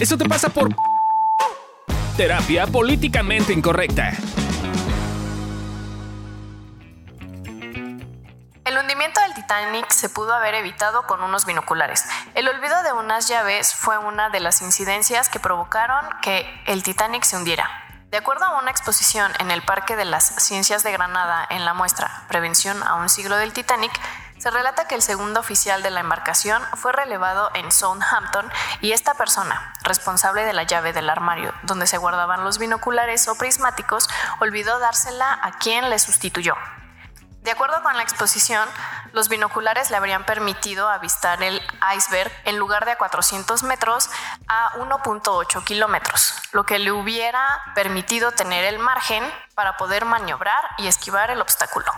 Eso te pasa por terapia políticamente incorrecta. El hundimiento del Titanic se pudo haber evitado con unos binoculares. El olvido de unas llaves fue una de las incidencias que provocaron que el Titanic se hundiera. De acuerdo a una exposición en el Parque de las Ciencias de Granada en la muestra Prevención a un siglo del Titanic, se relata que el segundo oficial de la embarcación fue relevado en Southampton y esta persona, responsable de la llave del armario donde se guardaban los binoculares o prismáticos, olvidó dársela a quien le sustituyó. De acuerdo con la exposición, los binoculares le habrían permitido avistar el iceberg en lugar de a 400 metros a 1.8 kilómetros, lo que le hubiera permitido tener el margen para poder maniobrar y esquivar el obstáculo.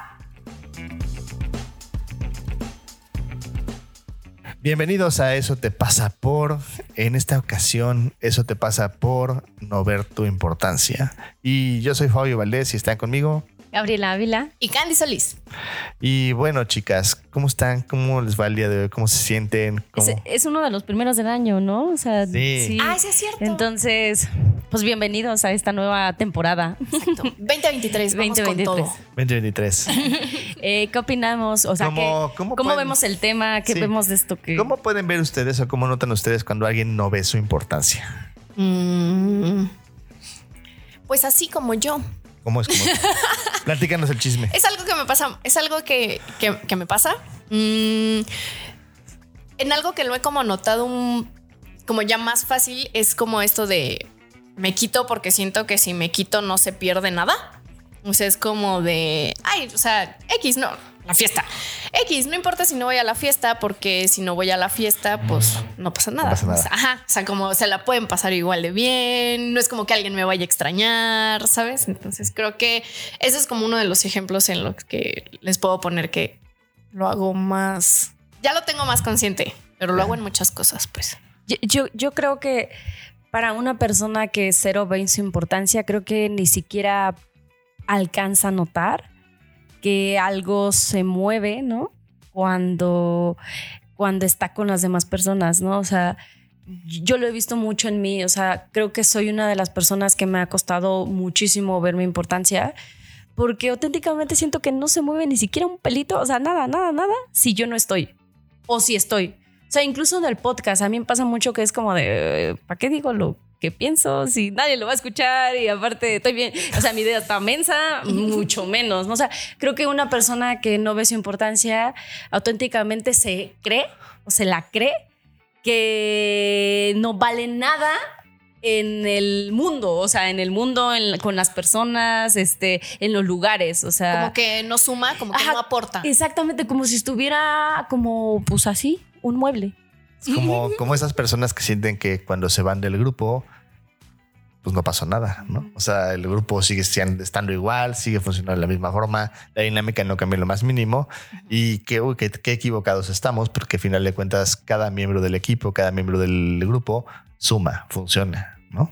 Bienvenidos a Eso te pasa por. En esta ocasión, Eso te pasa por no ver tu importancia. Y yo soy Fabio Valdés y están conmigo. Gabriela Ávila y Candy Solís. Y bueno, chicas, ¿cómo están? ¿Cómo les va el día de hoy? ¿Cómo se sienten? Es, uno de los primeros del año, ¿no? O sea, sí. Ah, sí es cierto. Entonces, pues bienvenidos a esta nueva temporada. Exacto. 2023, vamos 2023. con todo. 2023. eh, ¿Qué opinamos? O sea, ¿cómo, ¿cómo, vemos el tema? ¿Qué vemos de esto? Que... ¿Cómo pueden ver ustedes o cómo notan ustedes cuando alguien no ve su importancia? Mm. pues así como yo. ¿Cómo es? Platícanos el chisme. Es algo que me pasa, es algo que, me pasa. Mm, en algo que lo he como notado un, como ya más fácil, es como esto de me quito porque siento que si me quito no se pierde nada. O sea, es como de, ay, o sea, X, no, la fiesta. X, no importa si no voy a la fiesta, porque si no voy a la fiesta, pues no pasa nada. ajá, o sea, como se la pueden pasar igual de bien, no es como que alguien me vaya a extrañar, ¿sabes? Entonces creo que ese es como uno de los ejemplos en los que les puedo poner que lo hago más, ya lo tengo más consciente, pero lo hago en muchas cosas, pues. Yo, yo, creo que para una persona que cero ve su importancia, creo que ni siquiera alcanza a notar que algo se mueve, ¿no? Cuando, cuando está con las demás personas, ¿no? O sea, yo lo he visto mucho en mí, o sea, creo que soy una de las personas que me ha costado muchísimo ver mi importancia, porque auténticamente siento que no se mueve ni siquiera un pelito, o sea, nada, nada, nada, si yo no estoy, o si estoy. O sea, incluso en el podcast, a mí me pasa mucho que es como de, ¿para qué digo lo qué pienso, si nadie lo va a escuchar y aparte estoy bien, o sea, mi idea está mensa, mucho menos, ¿no? O sea, creo que una persona que no ve su importancia auténticamente se cree o se la cree que no vale nada en el mundo, o sea, en el mundo, con las personas, este, en los lugares, o sea. Como que no suma, como que no aporta. Exactamente, como si estuviera como, pues así, un mueble. como, como esas personas que sienten que cuando se van del grupo, pues no pasó nada, ¿no? O sea, el grupo sigue estando igual, sigue funcionando de la misma forma, la dinámica no cambia lo más mínimo y qué, qué, equivocados estamos porque al final de cuentas cada miembro del equipo, cada miembro del grupo suma, funciona, ¿no?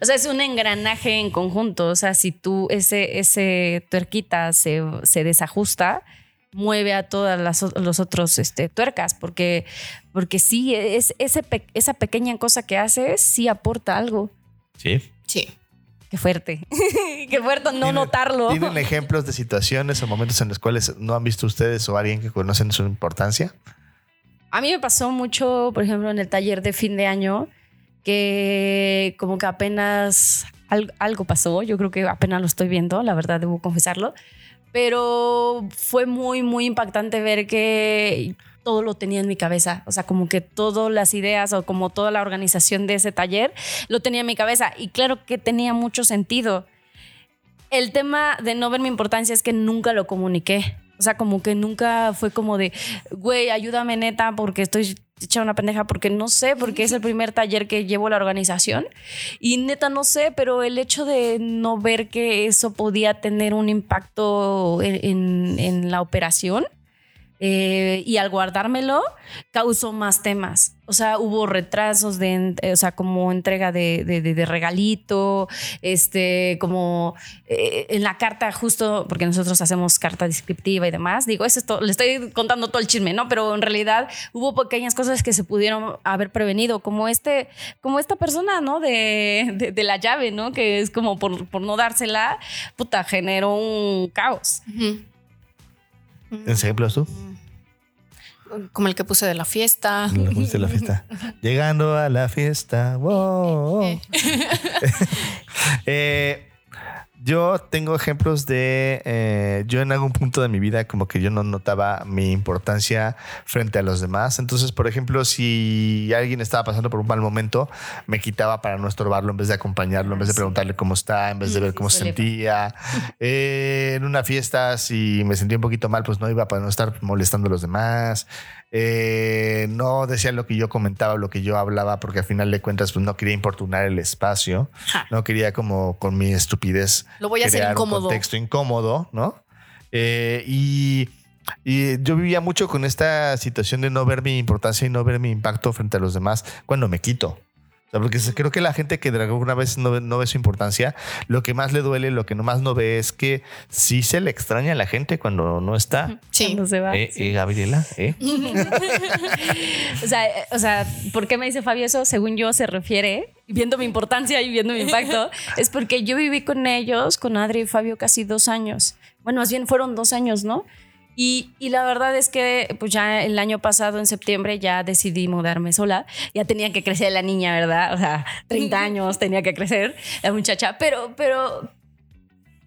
O sea, es un engranaje en conjunto, o sea, si tú ese, ese tuerquita se, se desajusta, mueve a todas las los otros este, tuercas, porque, porque sí, es, ese, esa pequeña cosa que haces sí aporta algo. Sí. Sí. Qué fuerte. Qué fuerte no notarlo. ¿Tienen ejemplos de situaciones o momentos en los cuales no han visto ustedes o alguien que conocen su importancia? A mí me pasó mucho, por ejemplo, en el taller de fin de año, que como que apenas algo pasó. Yo creo que apenas lo estoy viendo, la verdad, debo confesarlo. Pero fue muy, muy impactante ver que todo lo tenía en mi cabeza. O sea, como que todas las ideas o como toda la organización de ese taller lo tenía en mi cabeza. Y claro que tenía mucho sentido. El tema de no ver mi importancia es que nunca lo comuniqué. O sea, como que nunca fue como de, güey, ayúdame neta porque estoy hecha una pendeja porque no sé, porque es el primer taller que llevo la organización y neta no sé, pero el hecho de no ver que eso podía tener un impacto en, en la operación, eh, y al guardármelo causó más temas. O sea, hubo retrasos de, o sea, como entrega de, de, regalito, este, como eh, en la carta justo, porque nosotros hacemos carta descriptiva y demás. Digo, es esto, le estoy contando todo el chisme, ¿no? Pero en realidad hubo pequeñas cosas que se pudieron haber prevenido, como este, como esta persona, ¿no? De, la llave, ¿no? Que es como por, por no dársela, puta, generó un caos. ¿Ejemplos tú? Como el que puse de la fiesta. de la fiesta. Llegando a la fiesta. Wow. eh, yo tengo ejemplos de, eh, yo en algún punto de mi vida como que yo no notaba mi importancia frente a los demás. Entonces, por ejemplo, si alguien estaba pasando por un mal momento, me quitaba para no estorbarlo en vez de acompañarlo, en vez de ah, preguntarle cómo está, en vez de ver cómo se sentía. Eh, en una fiesta, si me sentía un poquito mal, pues no iba para no estar molestando a los demás. Eh, no decía lo que yo comentaba, lo que yo hablaba, porque al final de cuentas pues, no quería importunar el espacio, no quería como con mi estupidez. Lo voy a hacer incómodo. Un contexto incómodo, ¿no? Eh, y, y yo vivía mucho con esta situación de no ver mi importancia y no ver mi impacto frente a los demás cuando me quito porque creo que la gente que de alguna vez no, no, ve su importancia, lo que más le duele, lo que más no ve es que sí se le extraña a la gente cuando no está. Sí. Cuando se va. Eh, eh Gabriela, ¿eh? o, sea, eh, o sea, ¿por qué me dice Fabio eso? Según yo se refiere, viendo mi importancia y viendo mi impacto, es porque yo viví con ellos, con Adri y Fabio, casi dos años. Bueno, más bien fueron dos años, ¿no? Y, y, la verdad es que pues ya el año pasado, en septiembre, ya decidí mudarme sola. Ya tenía que crecer la niña, ¿verdad? O sea, 30 años tenía que crecer la muchacha. Pero, pero,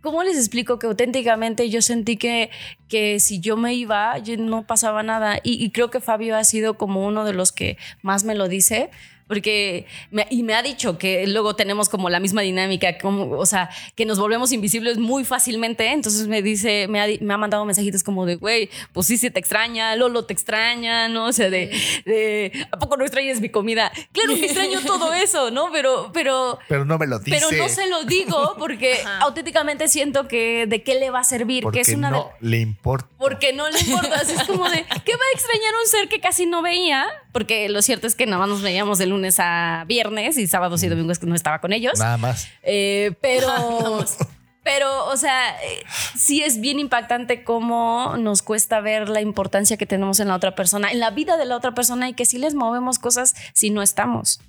¿cómo les explico que auténticamente yo sentí que, que si yo me iba, no pasaba nada? Y, y creo que Fabio ha sido como uno de los que más me lo dice porque y me ha dicho que luego tenemos como la misma dinámica, como, o sea, que nos volvemos invisibles muy fácilmente. Entonces me dice, me ha, me ha mandado mensajitos como de, güey, pues sí, sí te extraña, Lolo te extraña, ¿no? O sea, de, de ¿a poco no extrañas mi comida? Claro que extraño todo eso, ¿no? Pero, pero. Pero no me lo dice. Pero no se lo digo porque auténticamente siento que de qué le va a servir, porque que es una. No le importa. Porque no le importa. es como de, ¿qué va a extrañar un ser que casi no veía? Porque lo cierto es que nada más nos veíamos de lunes a viernes y sábados y domingos que no estaba con ellos. Nada más. Eh, pero, pero, o sea, eh, sí es bien impactante cómo nos cuesta ver la importancia que tenemos en la otra persona, en la vida de la otra persona y que sí les movemos cosas si no estamos.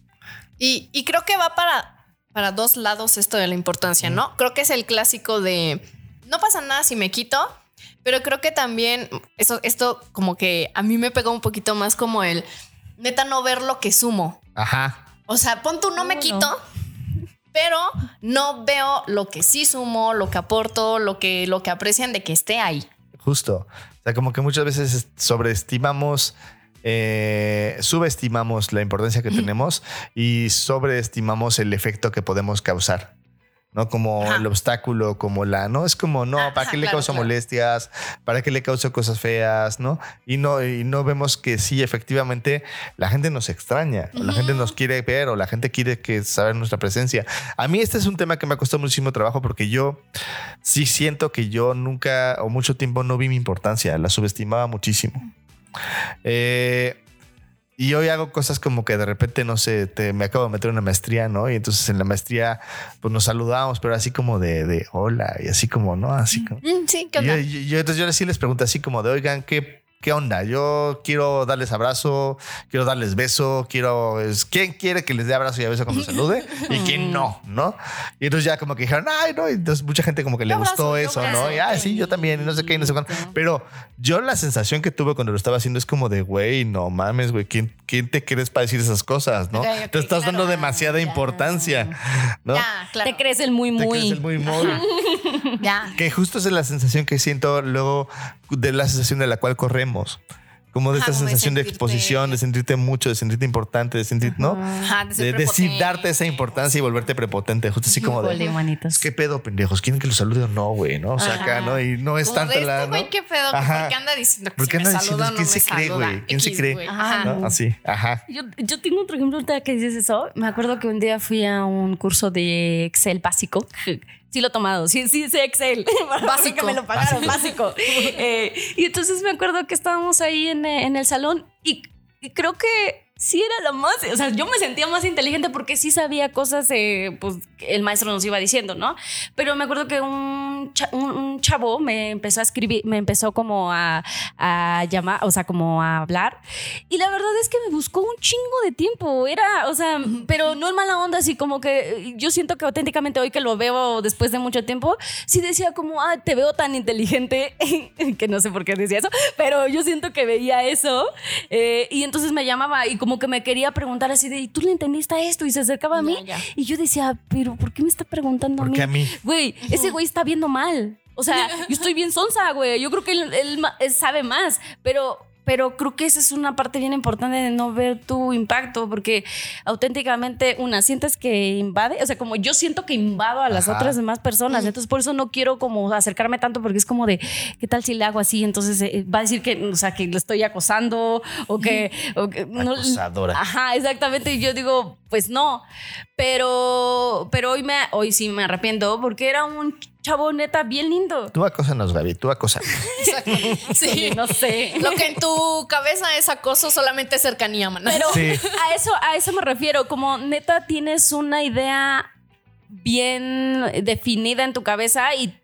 Y, y creo que va para, para dos lados esto de la importancia, ¿no? Creo que es el clásico de no pasa nada si me quito, pero creo que también eso, esto como que a mí me pegó un poquito más como el neta no ver lo que sumo. Ajá. O sea, pon tú no me quito, pero no veo lo que sí sumo, lo que aporto, lo que, lo que aprecian de que esté ahí. Justo. O sea, como que muchas veces sobreestimamos. Eh, subestimamos la importancia que tenemos y sobreestimamos el efecto que podemos causar. ¿No? Como el obstáculo, como la, ¿no? Es como, no, ¿para qué le causa molestias? ¿Para qué le causa cosas feas? ¿No? Y no, y no vemos que sí, efectivamente, la gente nos extraña, la gente nos quiere ver, o la gente quiere que saber nuestra presencia. A mí este es un tema que me ha costado muchísimo trabajo porque yo sí siento que yo nunca o mucho tiempo no vi mi importancia, la subestimaba muchísimo. Eh, y hoy hago cosas como que de repente, no sé, te, me acabo de meter una maestría, ¿no? Y entonces en la maestría, pues nos saludamos, pero así como de, de hola y así como, ¿no? Así como. Mm, sí, ¿qué onda? yo, entonces yo sí les pregunto así como de, oigan, ¿qué ¿qué onda? Yo quiero darles abrazo, quiero darles beso, quiero... ¿Quién quiere que les dé abrazo y a beso cuando salude? y quién no, ¿no? Y entonces ya como que dijeron, ay, no, y entonces mucha gente como que le gustó eso, ¿no? Y, ah, sí, yo también, y no sé qué, y no sé cuánto. Pero yo la sensación que tuve cuando lo estaba haciendo es como de, güey, no mames, güey, ¿quién, ¿quién te crees para decir esas cosas, no? te estás dando demasiada importancia, ¿no? Ya, claro. Te crees el muy, muy. Te crees el muy, muy. ya. Que justo es la sensación que siento luego de la sensación de la cual corremos. Como de esta sensación de, exposición, de sentirte mucho, de sentirte importante, de sentir, ¿no? de, decir, darte esa importancia y volverte prepotente. Justo así como de. ¿Qué pedo, pendejos? ¿Quieren que los salude o no, güey? ¿No? O sea, acá, ¿no? Y no es tanto la. Este güey, ¿qué pedo? ¿Por qué anda diciendo que si me saluda ¿Quién se cree, güey? ¿Quién se cree? Ajá. Así, ajá. Yo, yo tengo otro ejemplo que dices eso. Me acuerdo que un día fui a un curso de Excel básico Sí lo he tomado, sí, sí, sí, Excel. Básico. me lo pagaron, básico. Eh, y entonces me acuerdo que estábamos ahí en, en el salón y, y creo que sí era la más, o sea, yo me sentía más inteligente porque sí sabía cosas, eh, pues el maestro nos iba diciendo, ¿no? Pero me acuerdo que un, un, chavo me empezó a escribir, me empezó como a, a, llamar, o sea, como a hablar. Y la verdad es que me buscó un chingo de tiempo, era, o sea, pero no en mala onda, así como que yo siento que auténticamente hoy que lo veo después de mucho tiempo, sí decía como, ah, te veo tan inteligente, que no sé por qué decía eso, pero yo siento que veía eso. Eh, y entonces me llamaba y como como que me quería preguntar así de, ¿y tú le entendiste a esto? Y se acercaba a mí. Y yo decía, pero ¿por qué me está preguntando a mí? a mí? Güey, ese güey está viendo mal. O sea, yo estoy bien sonsa, güey. Yo creo que él, sabe más, pero pero creo que esa es una parte bien importante de no ver tu impacto, porque auténticamente, una, sientes que invade, o sea, como yo siento que invado a las otras demás personas, entonces por eso no quiero como acercarme tanto, porque es como de, ¿qué tal si le hago así? Entonces eh, va a decir que, o sea, que lo estoy acosando o que... O Acosadora. Ajá, exactamente, y yo digo, pues no, pero, pero hoy, me, hoy sí me arrepiento, porque era un chavo neta bien lindo. Tú acósanos, Gaby, tú acósanos. Sí, no sé. Lo que en tu cabeza es acoso solamente es cercanía, man. Pero a eso, a eso me refiero, como neta tienes una idea bien definida en tu cabeza y,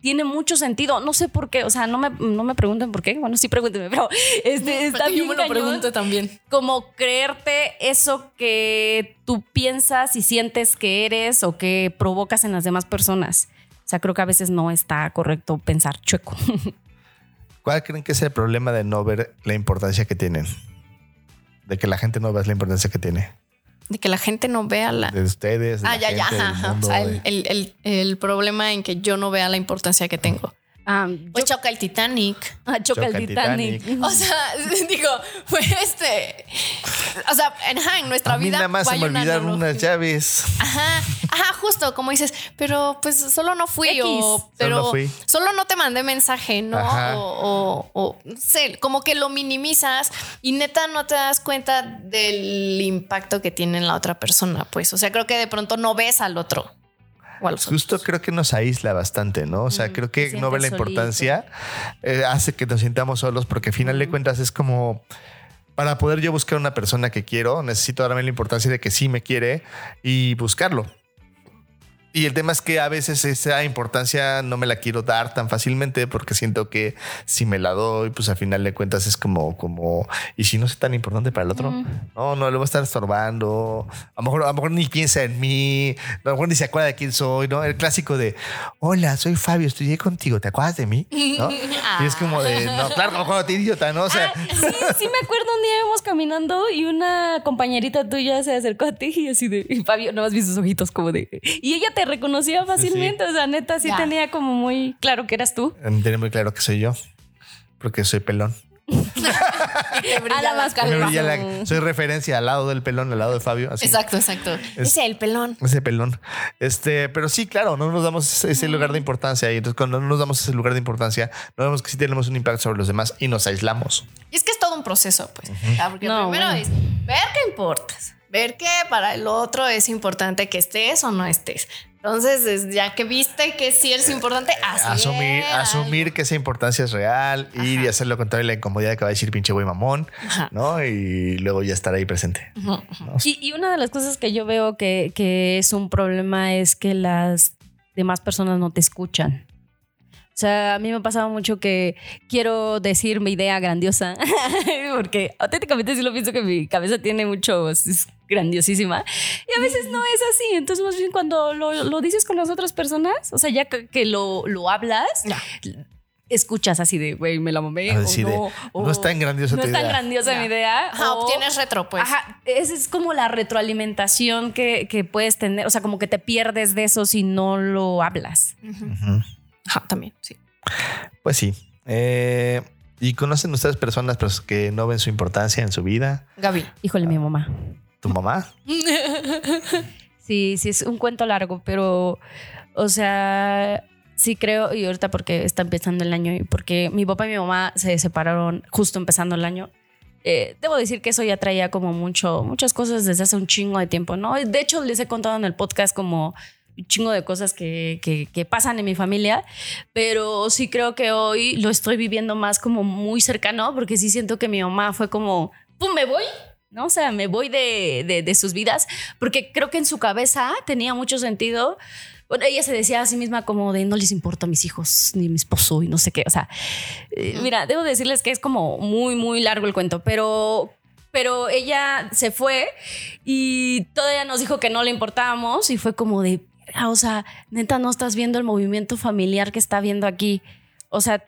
tiene mucho sentido. No sé por qué, o sea, no me, no me pregunten por qué. Bueno, sí pregúntenme, pero este, está bien. Yo me lo pregunto también. Como creerte eso que tú piensas y sientes que eres o que provocas en las demás personas. O sea, creo que a veces no está correcto pensar chueco. ¿Cuál creen que es el problema de no ver la importancia que tienen? De que la gente no vea la importancia que tiene. De que la gente no vea la. De ustedes. ah, ya, ya. o sea, el, el, problema en que yo no vea la importancia que tengo. Um, pues choca el Titanic. Ah, choca, el Titanic. O sea, digo, fue este. O sea, en, nuestra a vida. nada más se me olvidaron unas llaves. Ajá, ajá, justo como dices, pero pues solo no fui o. Pero solo, no fui. solo no te mandé mensaje, ¿no? O, o, no sé, como que lo minimizas y neta no te das cuenta del impacto que tiene en la otra persona, pues. O sea, creo que de pronto no ves al otro. Justo creo que nos aísla bastante, ¿no? O sea, creo que no ve la importancia, eh, hace que nos sintamos solos porque al final de cuentas es como para poder yo buscar una persona que quiero, necesito darme la importancia de que sí me quiere y buscarlo. Y el tema es que a veces esa importancia no me la quiero dar tan fácilmente porque siento que si me la doy, pues al final de cuentas es como, como, y si no es tan importante para el otro, no, no, le voy a estar estorbando. A lo mejor, a lo mejor ni piensa en mí, a lo mejor ni se acuerda de quién soy, ¿no? El clásico de, hola, soy Fabio, estudié contigo, ¿te acuerdas de mí? ¿No? Y es como de, no, claro, como te idiota, ¿no? O sea, ah, sí, sí me acuerdo un día íbamos caminando y una compañerita tuya se acercó a ti y así de, y Fabio, no has visto sus ojitos como de, y ella te reconocía fácilmente. O sea, neta, sí tenía como muy claro que eras tú. Tenía muy claro que soy yo, porque soy pelón. a la soy referencia al lado del pelón, al lado de Fabio. Exacto, exacto. ese el pelón. Ese pelón. Este, pero sí, claro, no nos damos ese lugar de importancia. Y entonces, cuando no nos damos ese lugar de importancia, no vemos que sí tenemos un impacto sobre los demás y nos aislamos. Y es que es todo un proceso, pues. Porque primero es ver qué importas ver que para el otro es importante que estés o no estés. Entonces, ya que viste que sí es importante, asumir, asumir que esa importancia es real, ir y hacer lo contrario la incomodidad que va a decir pinche güey mamón, ¿no? Y luego ya estar ahí presente. y, una de las cosas que yo veo que, que es un problema es que las demás personas no te escuchan. O sea, a mí me ha pasado mucho que quiero decir mi idea grandiosa, porque auténticamente sí lo pienso que mi cabeza tiene mucho, es grandiosísima, y a veces no es así. Entonces, más bien cuando lo, dices con las otras personas, o sea, ya que, lo, hablas, escuchas así de, güey, me la mamé. O no, no es tan grandiosa No es tan grandiosa mi idea. Ajá, obtienes retro, pues. Ajá, esa es como la retroalimentación que, puedes tener. O sea, como que te pierdes de eso si no lo hablas. Ajá, también, sí. Pues sí. Eh, ¿Y conocen ustedes personas que no ven su importancia en su vida? Gaby. Híjole, mi mamá. ¿Tu mamá? sí, sí, es un cuento largo, pero, o sea, sí creo, y ahorita porque está empezando el año y porque mi papá y mi mamá se separaron justo empezando el año. Eh, debo decir que eso ya traía como mucho, muchas cosas desde hace un chingo de tiempo, ¿no? De hecho, les he contado en el podcast como chingo de cosas que, que, que, pasan en mi familia, pero sí creo que hoy lo estoy viviendo más como muy cercano, porque sí siento que mi mamá fue como, ¡pum! me voy. ¿No? O sea, me voy de, de, de sus vidas, porque creo que en su cabeza tenía mucho sentido bueno, ella se decía a sí misma como de no les importa a mis hijos ni a mi esposo y no sé qué. O sea, eh, mira, debo decirles que es como muy, muy largo el cuento, pero pero ella se fue y todavía nos dijo que no le importábamos y fue como de, o sea, neta, no estás viendo el movimiento familiar que está viendo aquí. O sea,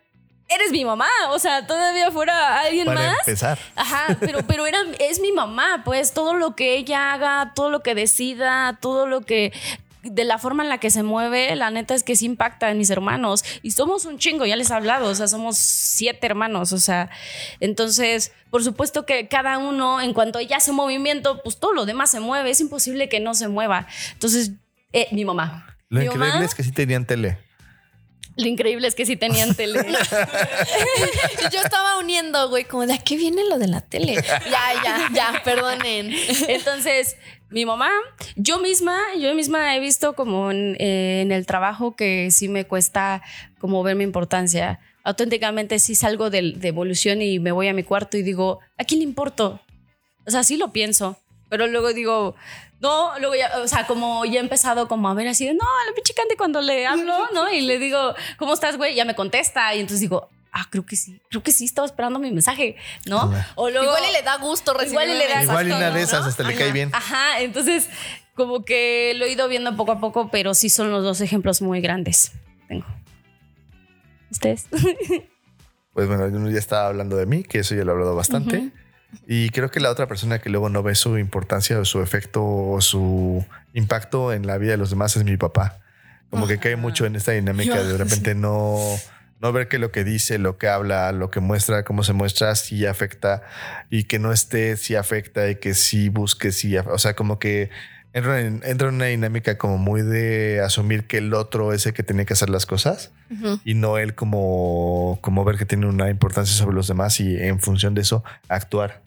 eres mi mamá, o sea, todavía fuera alguien Para más. empezar. Ajá, pero, pero era, es mi mamá, pues todo lo que ella haga, todo lo que decida, todo lo que de la forma en la que se mueve, la neta es que sí impacta en mis hermanos. Y somos un chingo, ya les he hablado, o sea, somos siete hermanos, o sea, entonces, por supuesto que cada uno, en cuanto ella hace movimiento, pues todo lo demás se mueve, es imposible que no se mueva. Entonces, eh, mi mamá. Lo mi increíble mamá, es que sí tenían tele. Lo increíble es que sí tenían tele. Yo estaba uniendo, güey, como de a qué viene lo de la tele. Ya, ya, ya, perdonen. Entonces, mi mamá, yo misma, yo misma he visto como en, eh, el trabajo que sí me cuesta como ver mi importancia. Auténticamente sí salgo de, de evolución y me voy a mi cuarto y digo, ¿a quién le importo? O sea, sí lo pienso, pero luego digo, no, luego ya, o sea, como ya he empezado como a ver así de, no, a la pinche Candy cuando le hablo, ¿no? Y le digo, ¿cómo estás, güey? Ya me contesta y entonces digo, ah, creo que sí, creo que sí, estaba esperando mi mensaje, ¿no? O luego, Igual y le da gusto recibir Igual y le da Igual y una de esas hasta le cae bien. Ajá, entonces como que lo he ido viendo poco a poco, pero sí son los dos ejemplos muy grandes. Tengo. ¿Ustedes? Pues bueno, yo ya estaba hablando de mí, que eso ya lo he hablado bastante. Y creo que la otra persona que luego no ve su importancia o su efecto o su impacto en la vida de los demás es mi papá. Como que cae mucho en esta dinámica de de repente no, no ver que lo que dice, lo que habla, lo que muestra, cómo se muestra, sí afecta y que no esté, sí afecta y que sí busque, sí. O sea, como que entra en, entra en una dinámica como muy de asumir que el otro es el que tiene que hacer las cosas y no él como, como ver que tiene una importancia sobre los demás y en función de eso actuar.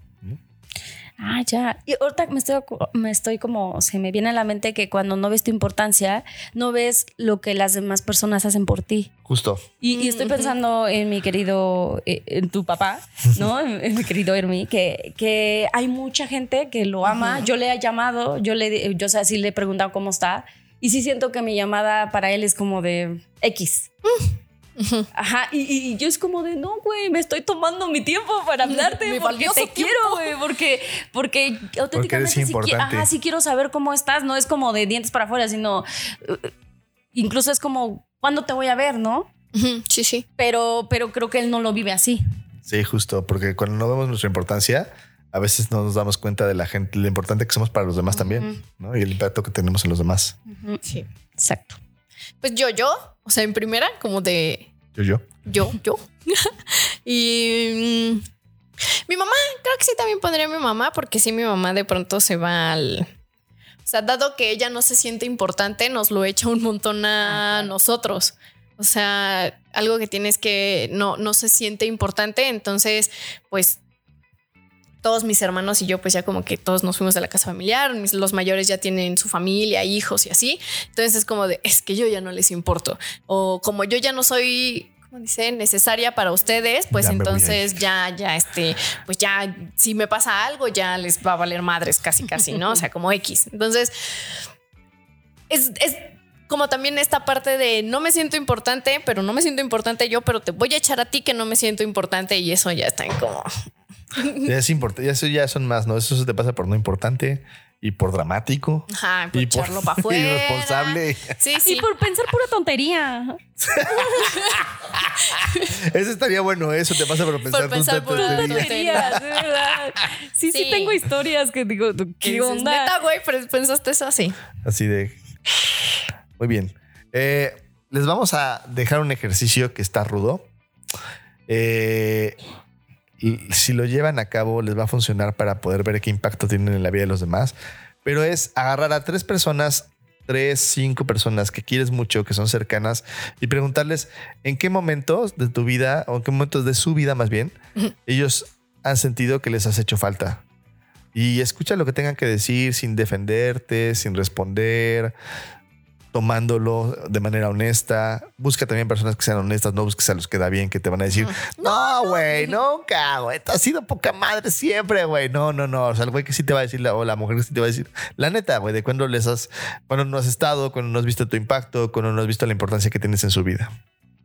Ah, ya. Y ahorita me estoy, me estoy como, se me viene a la mente que cuando no ves tu importancia, no ves lo que las demás personas hacen por ti. Justo. Y, y estoy pensando en mi querido, eh, en tu papá, ¿no? En, en mi querido Hermi, que, que hay mucha gente que lo ama. Yo le he llamado, yo le, yo o sea, sí le he preguntado cómo está. Y sí siento que mi llamada para él es como de X. Ajá, y, y yo es como de, no, güey, me estoy tomando mi tiempo para hablarte Mi porque valioso te quiero, güey, porque, porque auténticamente sí, qui- ajá, sí quiero saber cómo estás, no es como de dientes para afuera, sino uh, incluso es como, ¿cuándo te voy a ver, no? Sí, sí. pero, pero creo que él no lo vive así. Sí, justo, porque cuando no vemos nuestra importancia, a veces no nos damos cuenta de la gente, lo importante que somos para los demás también, ¿no? Y el impacto que tenemos en los demás. Sí. Exacto. Pues yo, yo, o sea, en primera, como de Yo, yo. yo, yo. y mm, mi mamá, creo que sí también pondría a mi mamá, porque sí, mi mamá de pronto se va al. O sea, dado que ella no se siente importante, nos lo echa un montón a nosotros. O sea, algo que tienes que no, no se siente importante. Entonces, pues todos mis hermanos y yo, pues ya como que todos nos fuimos de la casa familiar. Mis- los mayores ya tienen su familia, hijos y así. Entonces es como de, es que yo ya no les importo. O como yo ya no soy, ¿cómo dice? Necesaria para ustedes, pues Ya entonces ya, ya, este, pues ya, si me pasa algo, ya les va a valer madres casi, casi, ¿no? O sea, como X. Entonces, es, es como también esta parte de no me siento importante, pero no me siento importante yo, pero te voy a echar a ti que no me siento importante y eso ya está en como... Ya es importante, eso ya son más, ¿no? Eso se te pasa por no importante y por dramático. Ajá, por Y por echarlo para afuera. irresponsable. Sí, sí. Y por pensar pura tontería. Eso estaría bueno, eso te pasa por pensar, pensar tus pura de verdad. Sí, sí, Sí. tengo historias que digo, Que ¿qué onda? Neta, güey, pero pensaste eso así. Así de. Muy bien. Eh, les vamos a dejar un ejercicio que está rudo. Eh, si lo llevan a cabo, les va a funcionar para poder ver qué impacto tienen en la vida de los demás. Pero es agarrar a tres personas, tres, cinco personas que quieres mucho, que son cercanas, y preguntarles en qué momentos de tu vida, o en qué momentos de su vida más bien, ellos han sentido que les has hecho falta. Y escucha lo que tengan que decir sin defenderte, sin responder. Tomándolo de manera honesta. Busca también personas que sean honestas, no busques a los que da bien, que te van a decir, no, güey, nunca, güey, has sido poca madre siempre, güey. No, no, no. O sea, el güey que sí te va a decir, la, o la mujer que sí te va a decir, la neta, güey, de cuando les has, cuando no has estado, cuando no has visto tu impacto, cuando no has visto la importancia que tienes en su vida.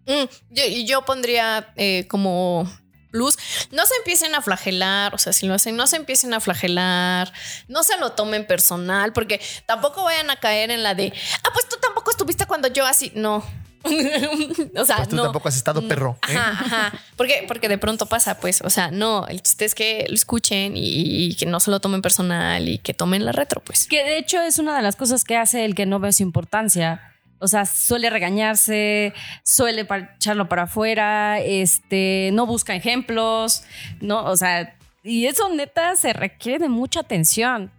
Mm, yo, y yo pondría eh, como plus, no se empiecen a flagelar, o sea, si lo hacen, no se empiecen a flagelar, no se lo tomen personal, porque tampoco vayan a caer en la de, ah, pues tú tampoco estuviste cuando yo así, no. o sea, Pues tú no. tampoco has estado perro. ¿eh? Ajá, ajá. Porque, porque de pronto pasa, pues, o sea, no, el chiste es que lo escuchen y, y que no se lo tomen personal y que tomen la retro, pues. Que de hecho es una de las cosas que hace el que no ve su importancia. O sea, suele regañarse, suele echarlo para afuera, este, no busca ejemplos, ¿no? O sea, y eso neta se requiere de mucha atención.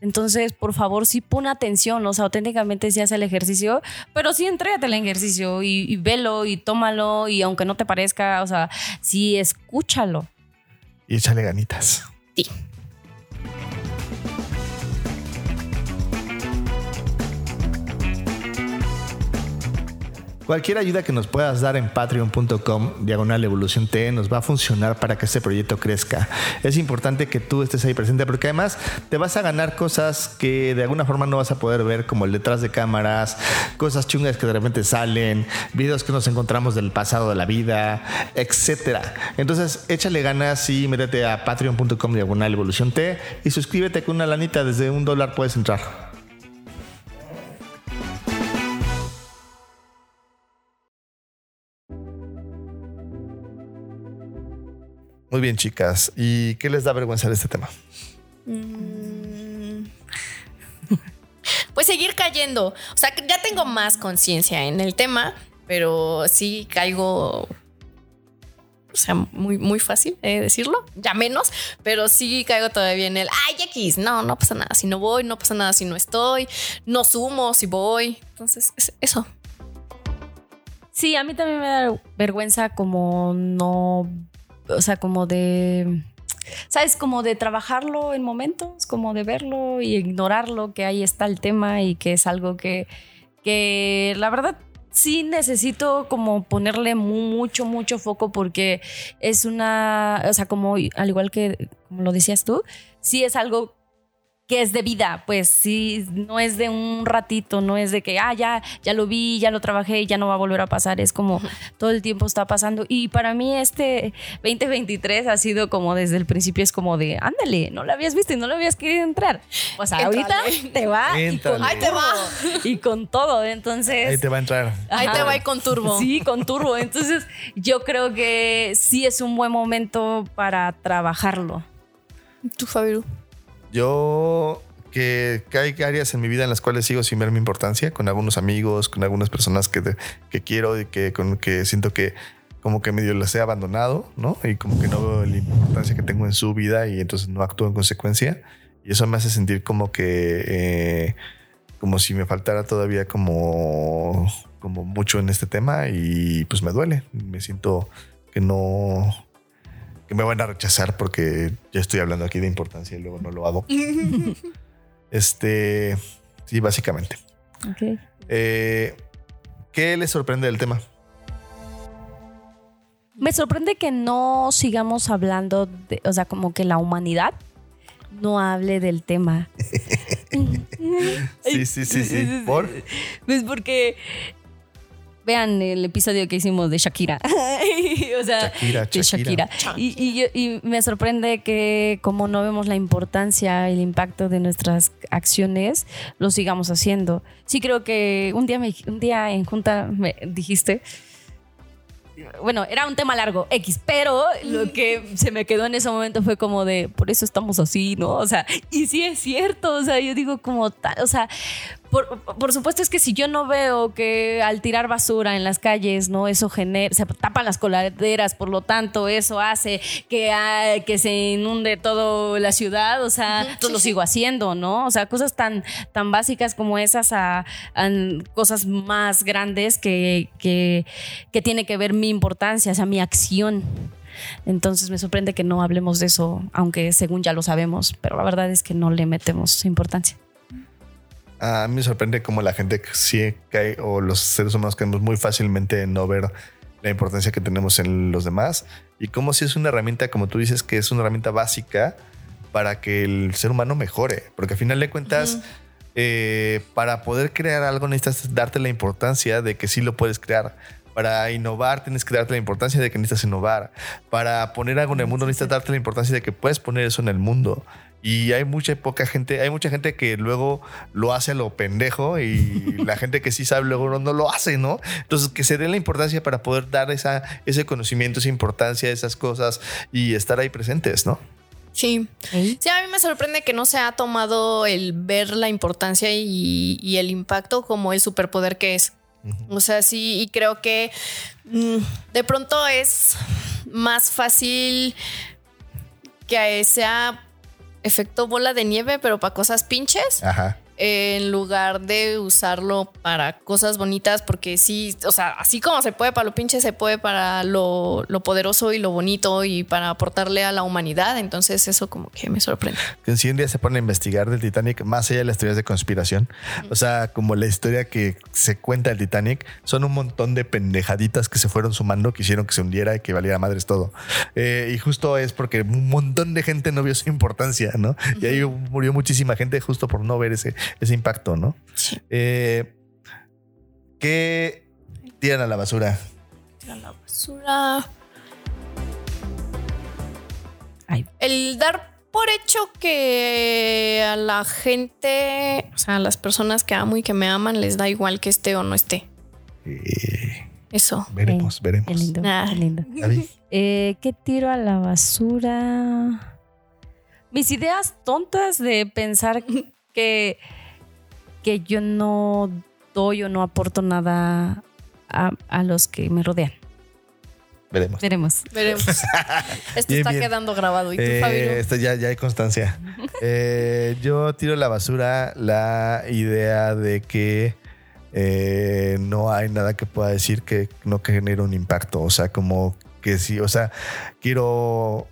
Entonces, por favor, sí pon atención, o sea, auténticamente sí hace el ejercicio, pero sí entrégate al ejercicio y, y velo y tómalo y aunque no te parezca, o sea, sí escúchalo. Y échale ganitas. Sí. Cualquier ayuda que nos puedas dar en patreon.com, diagonal evolución T, nos va a funcionar para que este proyecto crezca. Es importante que tú estés ahí presente porque además te vas a ganar cosas que de alguna forma no vas a poder ver, como el detrás de cámaras, cosas chungas que de repente salen, videos que nos encontramos del pasado de la vida, etcétera. Entonces, échale ganas y métete a patreon.com, diagonal evolución T y suscríbete con una lanita, desde un dólar puedes entrar. Muy bien, chicas. ¿Y qué les da vergüenza de este tema? Pues seguir cayendo. O sea, ya tengo más conciencia en el tema, pero sí caigo. O sea, muy, muy fácil eh, decirlo, ya menos, pero sí caigo todavía en el ay, X. No, no pasa nada si no voy, no pasa nada si no estoy, no sumo si voy. Entonces, es eso. Sí, a mí también me da vergüenza como no, o sea, como de, ¿sabes? Como de trabajarlo en momentos, como de verlo y ignorarlo, que ahí está el tema y que es algo que, que la verdad sí necesito como ponerle mu- mucho, mucho foco porque es una, o sea, como al igual que como lo decías tú, sí es algo que es de vida, pues sí, no es de un ratito, no es de que, ah, ya, ya lo vi, ya lo trabajé, ya no va a volver a pasar, es como todo el tiempo está pasando. Y para mí este 2023 ha sido como desde el principio, es como de, ándale, no lo habías visto y no lo habías querido entrar. O sea, ahorita Éntrale. te va y con, Ahí te va. y con todo, entonces... Ahí te va a entrar. Ahí te Ajá. va y con turbo. Sí, con turbo. Entonces, yo creo que sí es un buen momento para trabajarlo. Tú, Fabiru. Yo que, hay áreas en mi vida en las cuales sigo sin ver mi importancia, con algunos amigos, con algunas personas que, que quiero y que, con que siento que como que medio las he abandonado, ¿no? Y como que no veo la importancia que tengo en su vida y entonces no actúo en consecuencia. Y eso me hace sentir como que, eh, como si me faltara todavía como, como mucho en este tema y pues me duele. Me siento que no, que me van a rechazar porque ya estoy hablando aquí de importancia y luego no lo hago. Este, sí, básicamente. Ok. Eh, ¿Qué les sorprende del tema? Me sorprende que no sigamos hablando, de, o sea, como que la humanidad no hable del tema. Sí, sí, sí, sí. ¿Por? Pues porque vean el episodio que hicimos de Shakira. o sea, Shakira, de Shakira. Shakira. Y, y y me sorprende que como no vemos la importancia y el impacto de nuestras acciones, lo sigamos haciendo. Sí creo que un día, me, un día en junta me dijiste, bueno, era un tema largo, X, pero lo que se me quedó en ese momento fue como de, por eso estamos así, ¿no? O sea, y sí es cierto, o sea, yo digo como tal, o sea, por, por supuesto es que si yo no veo que al tirar basura en las calles, ¿no? Eso genera, se tapan las coladeras, por lo tanto, eso hace que, ah, que se inunde toda la ciudad, o sea, pues lo sigo haciendo, ¿no? O sea, cosas tan, tan básicas como esas a, a cosas más grandes que, que, que tiene que ver mi importancia, o sea, mi acción. Entonces me sorprende que no hablemos de eso, aunque según ya lo sabemos, pero la verdad es que no le metemos importancia. A mí me sorprende cómo la gente sí cae o los seres humanos caemos muy fácilmente en no ver la importancia que tenemos en los demás y cómo si es una herramienta, como tú dices, que es una herramienta básica para que el ser humano mejore. Porque al final de cuentas, eh, para poder crear algo necesitas darte la importancia de que sí lo puedes crear. Para innovar tienes que darte la importancia de que necesitas innovar. Para poner algo en el mundo necesitas darte la importancia de que puedes poner eso en el mundo. Y hay mucha poca gente, hay mucha gente que luego lo hace a lo pendejo y la gente que sí sabe luego no, no lo hace, ¿no? Entonces que se dé la importancia para poder dar esa, ese conocimiento, esa importancia, esas cosas y estar ahí presentes, ¿no? Sí. ¿Sí? A mí me sorprende que no se ha tomado el ver la importancia y, y el impacto como el superpoder que es. O sea, sí, y creo que mm, de pronto es más fácil que sea efecto bola de nieve, pero para cosas pinches, Ajá. En lugar de usarlo para cosas bonitas, porque sí, o sea, así como se puede para lo pinche, se puede para lo, lo poderoso y lo bonito y para aportarle a la humanidad. Entonces, eso como que me sorprende. que si un día se pone a investigar del Titanic, más allá de las teorías de conspiración, o sea, como la historia que se cuenta del Titanic, son un montón de pendejaditas que se fueron sumando, que hicieron que se hundiera y que valiera madres todo. Eh, y justo es porque un montón de gente no vio su importancia, ¿no? Y ahí murió muchísima gente justo por no ver ese, ese impacto, ¿no? Sí. Eh, ¿Qué tiran a la basura? Tira la basura. Ay. El dar por hecho que a la gente, o sea, a las personas que amo y que me aman, les da igual que esté o no esté. Eh, Eso. veremos, veremos. lindo, Ah. qué lindo. Eh, ¿Qué tiro a la basura? Mis ideas tontas de pensar que, que yo no doy o no aporto nada a, a los que me rodean. Veremos. Veremos. Veremos. Esto Bien, está bien. quedando grabado. ¿Y tú, Eh, Fabio? esto ya, ya hay constancia. Eh, yo tiro a la basura la idea de que eh, no hay nada que pueda decir que no genere un impacto. O sea, como que sí, o sea, quiero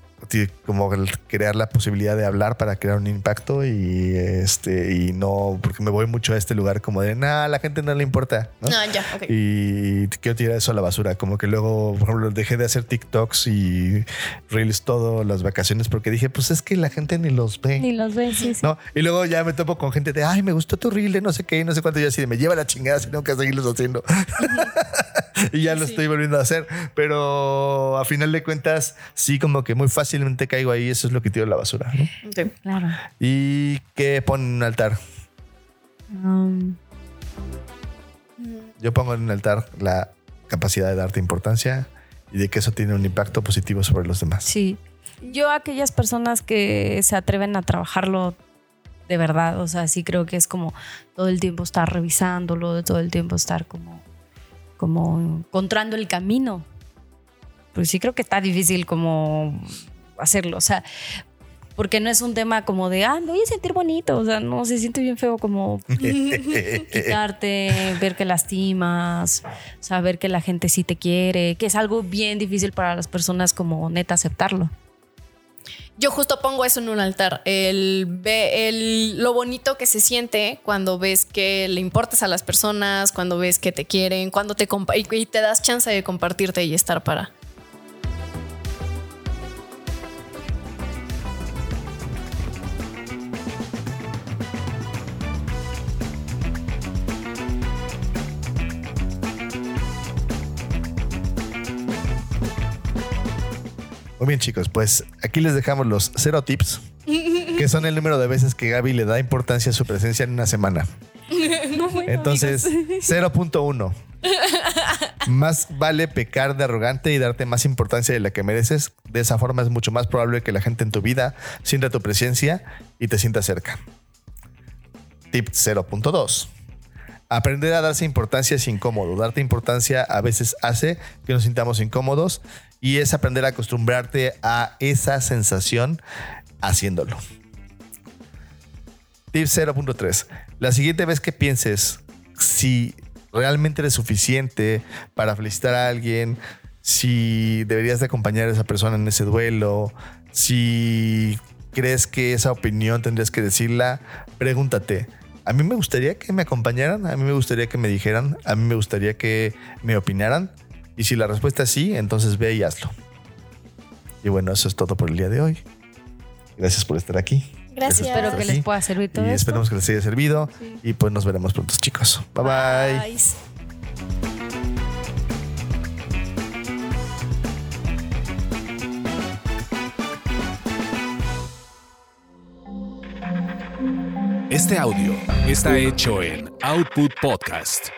como el crear la posibilidad de hablar para crear un impacto y este y no porque me voy mucho a este lugar como de nada a la gente no le importa ¿no? Ah, ya, ok. y quiero tirar eso a la basura. Como que luego, por ejemplo, dejé de hacer TikToks y Reels todo las vacaciones porque dije, pues es que la gente ni los ve. Ni los ves, sí, sí. ¿No? Y luego ya me topo con gente de, ay, me gustó tu reel de no sé qué, no sé cuánto. Y yo así de, me lleva la chingada si tengo que seguirlos haciendo. y ya lo estoy volviendo a hacer. Pero a final de cuentas, sí, como que muy fácilmente caigo ahí. Eso es lo que tiro a la basura. ¿no? Ok. Claro. ¿Y qué ponen en un altar? Um, Yo pongo en un altar la capacidad de darte importancia y de que eso tiene un impacto positivo sobre los demás. sí. Yo aquellas personas que se atreven a trabajarlo de verdad, o sea, sí creo que es como todo el tiempo estar revisándolo, todo el tiempo estar como, como encontrando el camino. Pues sí creo que está difícil como hacerlo, o sea, porque no es un tema como de, ah, me voy a sentir bonito, o sea, no, se siente bien feo como quitarte, ver que lastimas, saber que la gente sí te quiere, que es algo bien difícil para las personas como neta aceptarlo. Yo justo pongo eso en un altar. El, el, lo bonito que se siente cuando ves que le importas a las personas, cuando ves que te quieren, cuando te y te das chance de compartirte y estar para. Muy bien, chicos, pues aquí les dejamos los cero tips, que son el número de veces que Gaby le da importancia a su presencia en una semana. Entonces, 0.1. Más vale pecar de arrogante y darte más importancia de la que mereces. De esa forma es mucho más probable que la gente en tu vida sienta tu presencia y te sienta cerca. Tip 0.2. Aprender a darse importancia es incómodo. Darte importancia a veces hace que nos sintamos incómodos y es aprender a acostumbrarte a esa sensación haciéndolo. Tip 0.3. La siguiente vez que pienses si realmente eres suficiente para felicitar a alguien, si deberías de acompañar a esa persona en ese duelo, si crees que esa opinión tendrías que decirla, pregúntate, a mí me gustaría que me acompañaran, a mí me gustaría que me dijeran, a mí me gustaría que me opinaran. Y si la respuesta es sí, entonces ve y hazlo. Y bueno, eso es todo por el día de hoy. Gracias por estar aquí. Gracias. Espero que les pueda servir todo Y esto. esperemos que les haya servido. Y pues nos veremos pronto, chicos. bye. bye. Bye. Este audio está hecho en Output Podcast.